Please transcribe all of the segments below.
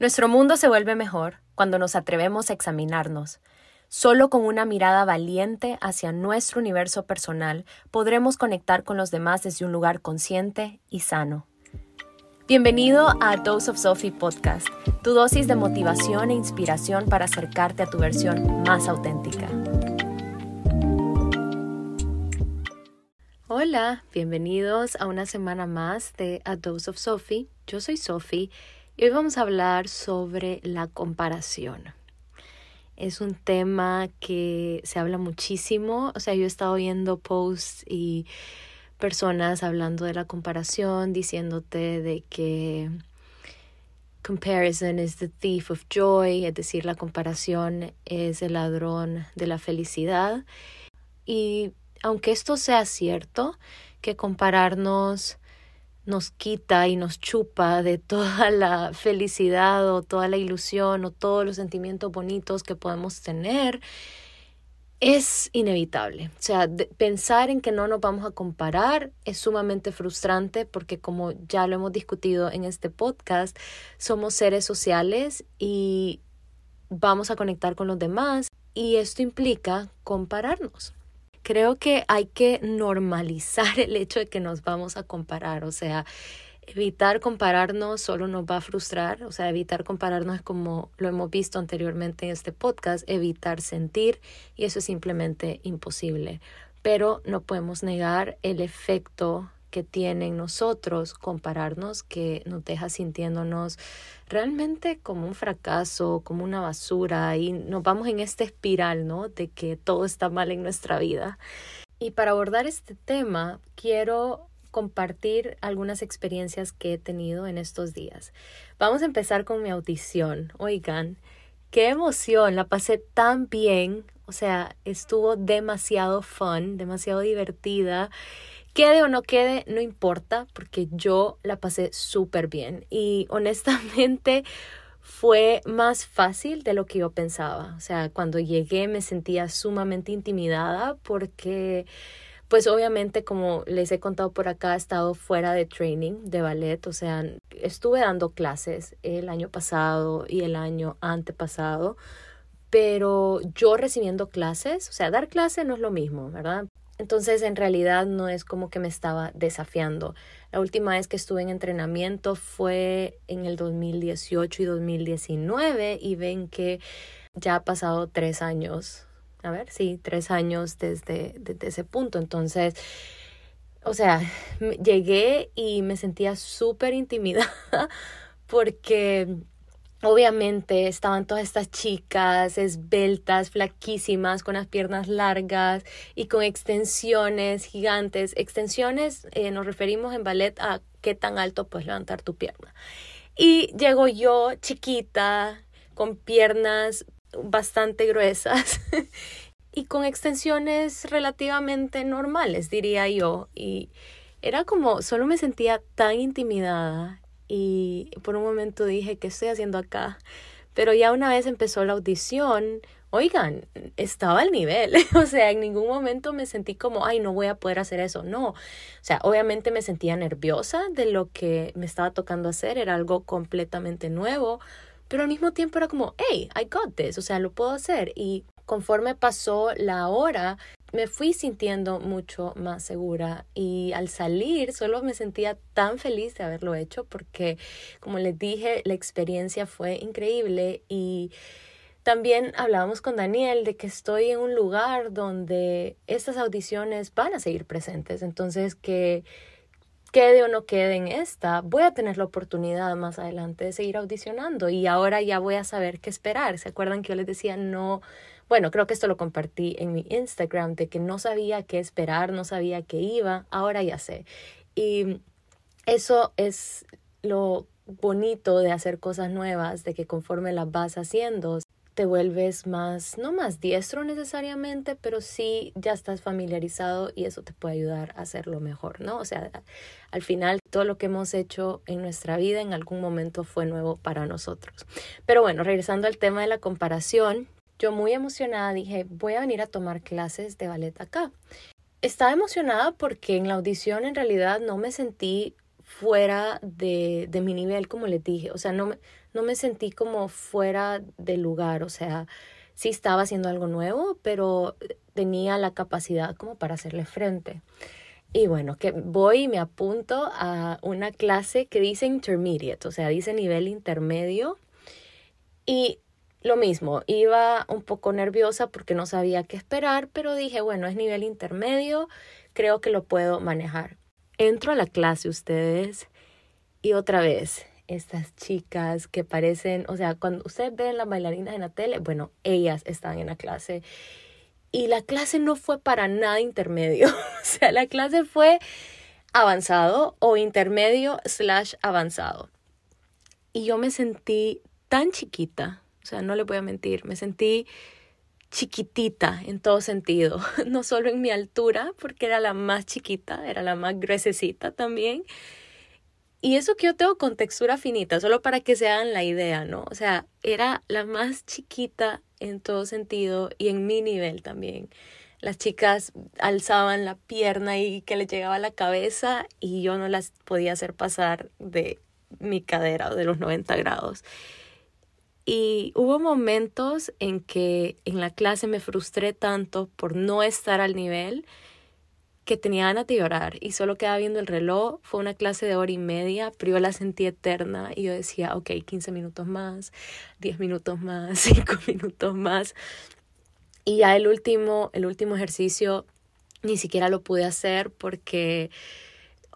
Nuestro mundo se vuelve mejor cuando nos atrevemos a examinarnos. Solo con una mirada valiente hacia nuestro universo personal podremos conectar con los demás desde un lugar consciente y sano. Bienvenido a Dose of Sophie Podcast, tu dosis de motivación e inspiración para acercarte a tu versión más auténtica. Hola, bienvenidos a una semana más de A Dose of Sophie. Yo soy Sophie y hoy vamos a hablar sobre la comparación. Es un tema que se habla muchísimo, o sea, yo he estado viendo posts y personas hablando de la comparación, diciéndote de que comparison is the thief of joy, es decir, la comparación es el ladrón de la felicidad. Y aunque esto sea cierto, que compararnos nos quita y nos chupa de toda la felicidad o toda la ilusión o todos los sentimientos bonitos que podemos tener, es inevitable. O sea, pensar en que no nos vamos a comparar es sumamente frustrante porque como ya lo hemos discutido en este podcast, somos seres sociales y vamos a conectar con los demás y esto implica compararnos creo que hay que normalizar el hecho de que nos vamos a comparar, o sea, evitar compararnos solo nos va a frustrar, o sea, evitar compararnos como lo hemos visto anteriormente en este podcast, evitar sentir y eso es simplemente imposible, pero no podemos negar el efecto que tiene en nosotros compararnos que nos deja sintiéndonos realmente como un fracaso, como una basura y nos vamos en esta espiral, ¿no? De que todo está mal en nuestra vida. Y para abordar este tema, quiero compartir algunas experiencias que he tenido en estos días. Vamos a empezar con mi audición. Oigan, qué emoción, la pasé tan bien, o sea, estuvo demasiado fun, demasiado divertida Quede o no quede, no importa, porque yo la pasé súper bien y honestamente fue más fácil de lo que yo pensaba. O sea, cuando llegué me sentía sumamente intimidada porque, pues obviamente, como les he contado por acá, he estado fuera de training de ballet. O sea, estuve dando clases el año pasado y el año antepasado pero yo recibiendo clases, o sea, dar clases no es lo mismo, ¿verdad? Entonces, en realidad no es como que me estaba desafiando. La última vez que estuve en entrenamiento fue en el 2018 y 2019 y ven que ya ha pasado tres años. A ver, sí, tres años desde, desde ese punto. Entonces, o sea, llegué y me sentía súper intimidada porque Obviamente estaban todas estas chicas esbeltas, flaquísimas, con las piernas largas y con extensiones gigantes. Extensiones eh, nos referimos en ballet a qué tan alto puedes levantar tu pierna. Y llego yo, chiquita, con piernas bastante gruesas y con extensiones relativamente normales, diría yo. Y era como, solo me sentía tan intimidada y por un momento dije, ¿qué estoy haciendo acá? Pero ya una vez empezó la audición, oigan, estaba al nivel, o sea, en ningún momento me sentí como, ay, no voy a poder hacer eso, no, o sea, obviamente me sentía nerviosa de lo que me estaba tocando hacer, era algo completamente nuevo, pero al mismo tiempo era como, hey, I got this, o sea, lo puedo hacer y conforme pasó la hora, me fui sintiendo mucho más segura y al salir solo me sentía tan feliz de haberlo hecho porque, como les dije, la experiencia fue increíble y también hablábamos con Daniel de que estoy en un lugar donde estas audiciones van a seguir presentes, entonces que quede o no quede en esta, voy a tener la oportunidad más adelante de seguir audicionando y ahora ya voy a saber qué esperar. ¿Se acuerdan que yo les decía no bueno, creo que esto lo compartí en mi Instagram de que no sabía qué esperar, no sabía qué iba, ahora ya sé. Y eso es lo bonito de hacer cosas nuevas, de que conforme las vas haciendo, te vuelves más, no más diestro necesariamente, pero sí ya estás familiarizado y eso te puede ayudar a hacerlo mejor, ¿no? O sea, al final todo lo que hemos hecho en nuestra vida en algún momento fue nuevo para nosotros. Pero bueno, regresando al tema de la comparación, yo muy emocionada dije, voy a venir a tomar clases de ballet acá. Estaba emocionada porque en la audición en realidad no me sentí fuera de, de mi nivel, como les dije. O sea, no me, no me sentí como fuera de lugar, o sea, sí estaba haciendo algo nuevo, pero tenía la capacidad como para hacerle frente. Y bueno, que voy y me apunto a una clase que dice intermediate, o sea, dice nivel intermedio. Y lo mismo, iba un poco nerviosa porque no sabía qué esperar, pero dije, bueno, es nivel intermedio, creo que lo puedo manejar. Entro a la clase ustedes y otra vez, estas chicas que parecen, o sea, cuando ustedes ven las bailarinas en la tele, bueno, ellas están en la clase. Y la clase no fue para nada intermedio, o sea, la clase fue avanzado o intermedio slash avanzado. Y yo me sentí tan chiquita, o sea, no le voy a mentir, me sentí chiquitita en todo sentido, no solo en mi altura, porque era la más chiquita, era la más gruesecita también. Y eso que yo tengo con textura finita, solo para que se la idea, ¿no? O sea, era la más chiquita en todo sentido y en mi nivel también. Las chicas alzaban la pierna y que les llegaba la cabeza y yo no las podía hacer pasar de mi cadera o de los 90 grados. Y hubo momentos en que en la clase me frustré tanto por no estar al nivel que tenía ganas de llorar y solo quedaba viendo el reloj. Fue una clase de hora y media, pero yo la sentí eterna y yo decía, ok, 15 minutos más, 10 minutos más, 5 minutos más. Y ya el último, el último ejercicio ni siquiera lo pude hacer porque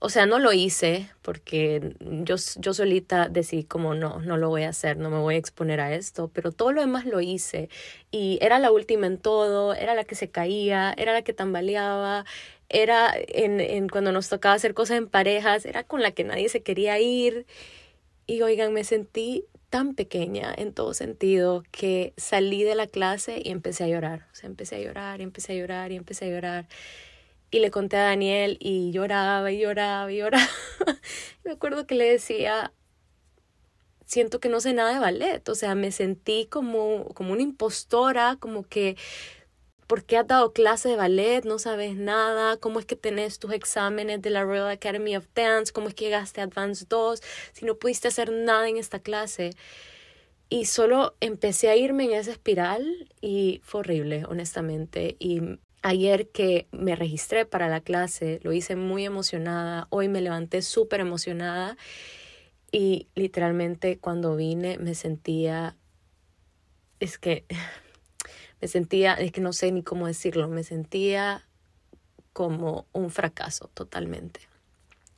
o sea, no lo hice porque yo, yo solita decidí como no, no lo voy a hacer, no me voy a exponer a esto, pero todo lo demás lo hice y era la última en todo, era la que se caía, era la que tambaleaba, era en, en cuando nos tocaba hacer cosas en parejas, era con la que nadie se quería ir. Y oigan, me sentí tan pequeña en todo sentido que salí de la clase y empecé a llorar, o sea, empecé a llorar y empecé a llorar y empecé a llorar. Y le conté a Daniel y lloraba y lloraba y lloraba. me acuerdo que le decía, siento que no sé nada de ballet, o sea, me sentí como, como una impostora, como que, ¿por qué has dado clase de ballet? No sabes nada, ¿cómo es que tenés tus exámenes de la Royal Academy of Dance? ¿Cómo es que llegaste a Advanced 2 si no pudiste hacer nada en esta clase? Y solo empecé a irme en esa espiral y fue horrible, honestamente. Y Ayer que me registré para la clase, lo hice muy emocionada. Hoy me levanté súper emocionada y literalmente cuando vine me sentía, es que me sentía, es que no sé ni cómo decirlo, me sentía como un fracaso totalmente.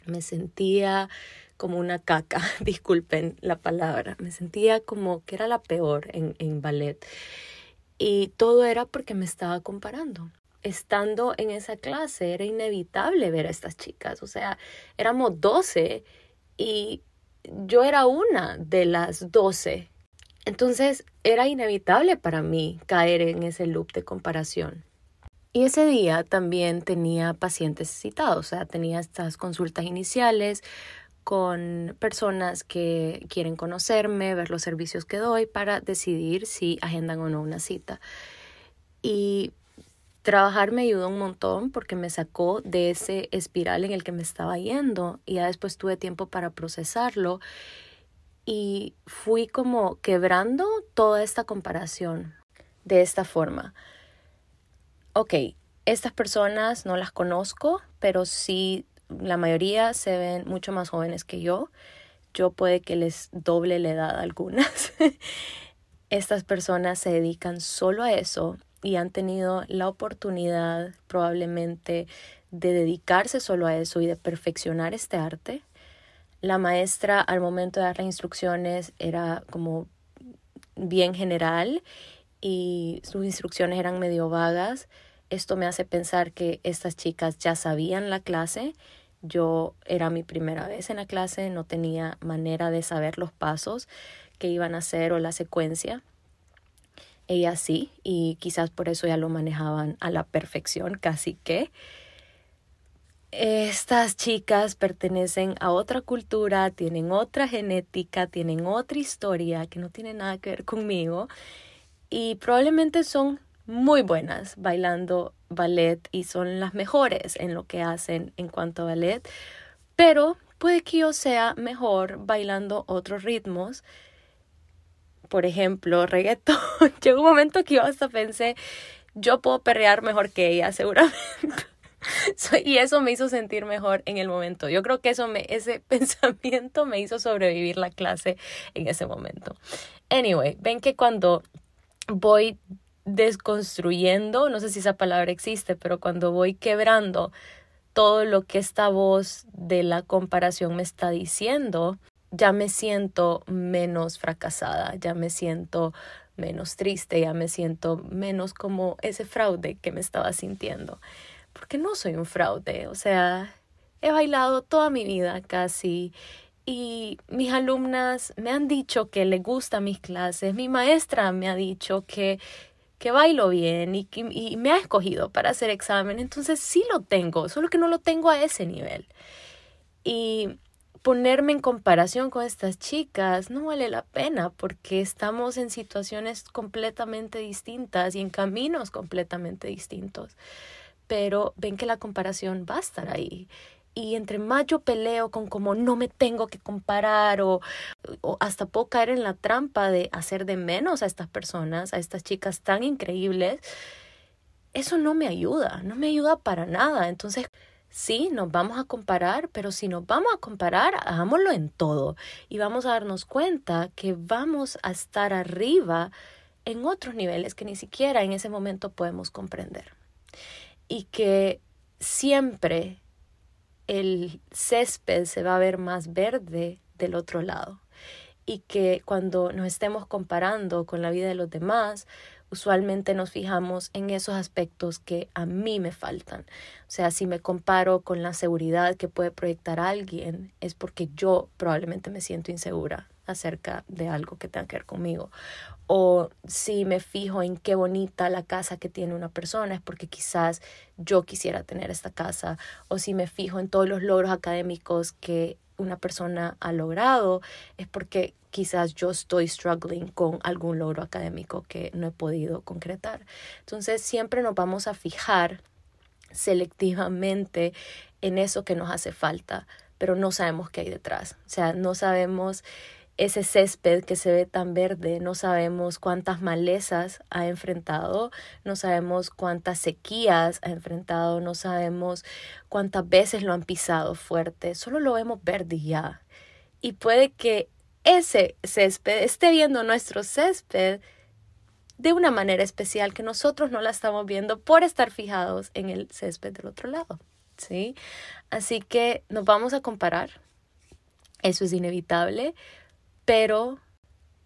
Me sentía como una caca, disculpen la palabra, me sentía como que era la peor en, en ballet. Y todo era porque me estaba comparando estando en esa clase era inevitable ver a estas chicas. O sea, éramos 12 y yo era una de las 12. Entonces era inevitable para mí caer en ese loop de comparación. Y ese día también tenía pacientes citados, o sea, tenía estas consultas iniciales con personas que quieren conocerme, ver los servicios que doy para decidir si agendan o no una cita. Y Trabajar me ayudó un montón porque me sacó de ese espiral en el que me estaba yendo y ya después tuve tiempo para procesarlo y fui como quebrando toda esta comparación de esta forma. Ok, estas personas no las conozco, pero sí la mayoría se ven mucho más jóvenes que yo. Yo puede que les doble la edad a algunas. estas personas se dedican solo a eso y han tenido la oportunidad probablemente de dedicarse solo a eso y de perfeccionar este arte. La maestra al momento de dar las instrucciones era como bien general y sus instrucciones eran medio vagas. Esto me hace pensar que estas chicas ya sabían la clase. Yo era mi primera vez en la clase, no tenía manera de saber los pasos que iban a hacer o la secuencia. Ella sí, y quizás por eso ya lo manejaban a la perfección, casi que. Estas chicas pertenecen a otra cultura, tienen otra genética, tienen otra historia que no tiene nada que ver conmigo y probablemente son muy buenas bailando ballet y son las mejores en lo que hacen en cuanto a ballet, pero puede que yo sea mejor bailando otros ritmos por ejemplo, reggaetón, llegó un momento que yo hasta pensé, yo puedo perrear mejor que ella, seguramente. y eso me hizo sentir mejor en el momento. Yo creo que eso me, ese pensamiento me hizo sobrevivir la clase en ese momento. Anyway, ven que cuando voy desconstruyendo, no sé si esa palabra existe, pero cuando voy quebrando todo lo que esta voz de la comparación me está diciendo, ya me siento menos fracasada, ya me siento menos triste, ya me siento menos como ese fraude que me estaba sintiendo. Porque no soy un fraude, o sea, he bailado toda mi vida casi y mis alumnas me han dicho que les gustan mis clases, mi maestra me ha dicho que, que bailo bien y, y me ha escogido para hacer examen, entonces sí lo tengo, solo que no lo tengo a ese nivel. Y ponerme en comparación con estas chicas no vale la pena porque estamos en situaciones completamente distintas y en caminos completamente distintos. Pero ven que la comparación va a estar ahí. Y entre más yo peleo con como no me tengo que comparar o, o hasta puedo caer en la trampa de hacer de menos a estas personas, a estas chicas tan increíbles, eso no me ayuda, no me ayuda para nada. Entonces, Sí, nos vamos a comparar, pero si nos vamos a comparar, hagámoslo en todo y vamos a darnos cuenta que vamos a estar arriba en otros niveles que ni siquiera en ese momento podemos comprender. Y que siempre el césped se va a ver más verde del otro lado. Y que cuando nos estemos comparando con la vida de los demás, usualmente nos fijamos en esos aspectos que a mí me faltan. O sea, si me comparo con la seguridad que puede proyectar alguien, es porque yo probablemente me siento insegura acerca de algo que tenga que ver conmigo. O si me fijo en qué bonita la casa que tiene una persona, es porque quizás yo quisiera tener esta casa. O si me fijo en todos los logros académicos que una persona ha logrado, es porque quizás yo estoy struggling con algún logro académico que no he podido concretar. Entonces siempre nos vamos a fijar selectivamente en eso que nos hace falta, pero no sabemos qué hay detrás. O sea, no sabemos ese césped que se ve tan verde, no sabemos cuántas malezas ha enfrentado, no sabemos cuántas sequías ha enfrentado, no sabemos cuántas veces lo han pisado fuerte, solo lo vemos verde ya. Y puede que ese césped esté viendo nuestro césped de una manera especial que nosotros no la estamos viendo por estar fijados en el césped del otro lado. ¿Sí? Así que nos vamos a comparar. Eso es inevitable, pero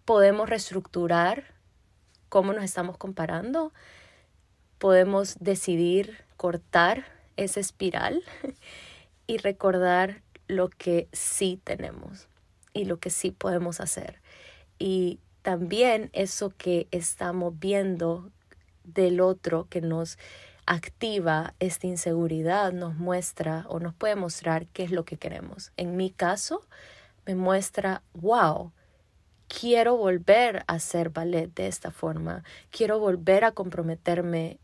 podemos reestructurar cómo nos estamos comparando. Podemos decidir cortar esa espiral y recordar lo que sí tenemos y lo que sí podemos hacer. Y también eso que estamos viendo del otro que nos activa esta inseguridad nos muestra o nos puede mostrar qué es lo que queremos. En mi caso, me muestra, wow, quiero volver a hacer ballet de esta forma, quiero volver a comprometerme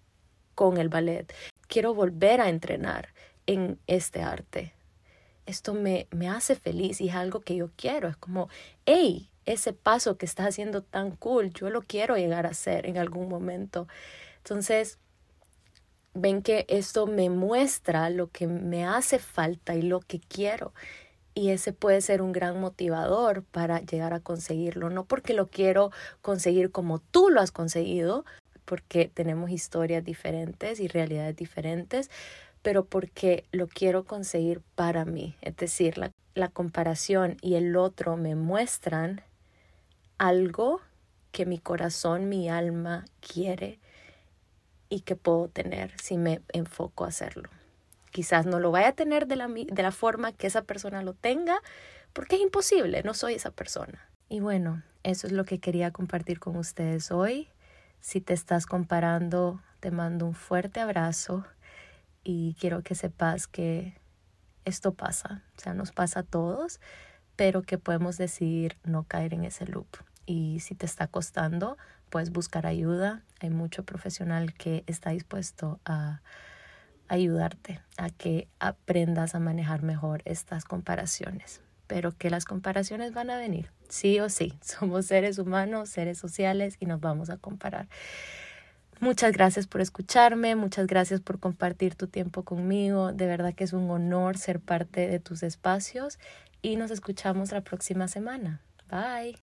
con el ballet, quiero volver a entrenar en este arte esto me, me hace feliz y es algo que yo quiero. Es como, hey, ese paso que estás haciendo tan cool, yo lo quiero llegar a hacer en algún momento. Entonces, ven que esto me muestra lo que me hace falta y lo que quiero. Y ese puede ser un gran motivador para llegar a conseguirlo. No porque lo quiero conseguir como tú lo has conseguido, porque tenemos historias diferentes y realidades diferentes, pero porque lo quiero conseguir para mí. Es decir, la, la comparación y el otro me muestran algo que mi corazón, mi alma quiere y que puedo tener si me enfoco a hacerlo. Quizás no lo vaya a tener de la, de la forma que esa persona lo tenga, porque es imposible, no soy esa persona. Y bueno, eso es lo que quería compartir con ustedes hoy. Si te estás comparando, te mando un fuerte abrazo y quiero que sepas que esto pasa, o sea, nos pasa a todos, pero que podemos decidir no caer en ese loop. Y si te está costando, puedes buscar ayuda. Hay mucho profesional que está dispuesto a ayudarte a que aprendas a manejar mejor estas comparaciones, pero que las comparaciones van a venir, sí o sí. Somos seres humanos, seres sociales y nos vamos a comparar. Muchas gracias por escucharme, muchas gracias por compartir tu tiempo conmigo. De verdad que es un honor ser parte de tus espacios y nos escuchamos la próxima semana. Bye.